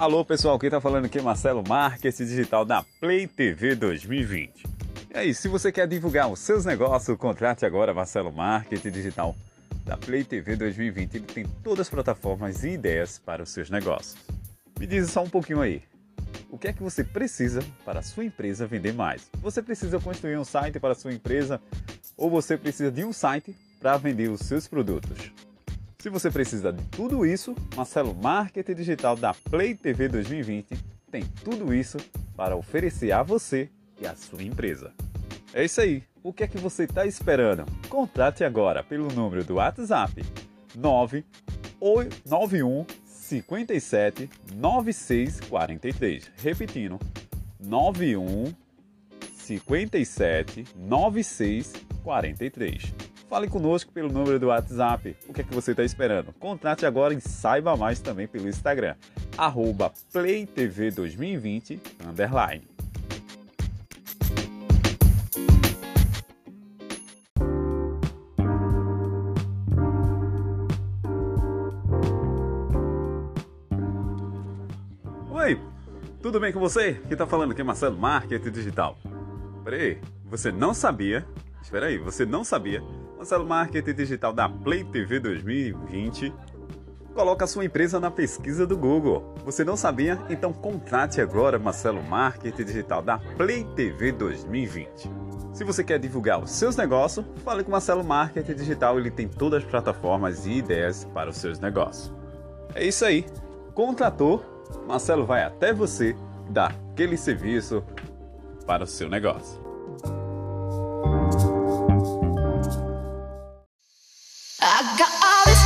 Alô pessoal, quem tá falando aqui é Marcelo Marques, digital da Play TV 2020. E aí, se você quer divulgar os seus negócios, contrate agora Marcelo Marketing Digital da Play TV 2020. Ele tem todas as plataformas e ideias para os seus negócios. Me diz só um pouquinho aí. O que é que você precisa para a sua empresa vender mais? Você precisa construir um site para a sua empresa ou você precisa de um site para vender os seus produtos? Se você precisa de tudo isso, Marcelo Marketing Digital da Play TV 2020 tem tudo isso para oferecer a você e a sua empresa. É isso aí. O que é que você está esperando? Contrate agora pelo número do WhatsApp 991 57 9643. Repetindo, 91 57 9643. Fale conosco pelo número do WhatsApp. O que é que você está esperando? Contrate agora e saiba mais também pelo Instagram, arroba PlayTV2020, underline. Oi, tudo bem com você? Quem está falando aqui é Marcelo Marketing Digital. Peraí, você não sabia? Espera aí, você não sabia Marcelo Marketing Digital da Play TV 2020 coloca sua empresa na pesquisa do Google. Você não sabia? Então contrate agora Marcelo Marketing Digital da Play TV 2020. Se você quer divulgar os seus negócios, fale com Marcelo Marketing Digital, ele tem todas as plataformas e ideias para os seus negócios. É isso aí. Contratou, Marcelo vai até você dar aquele serviço para o seu negócio. I got all this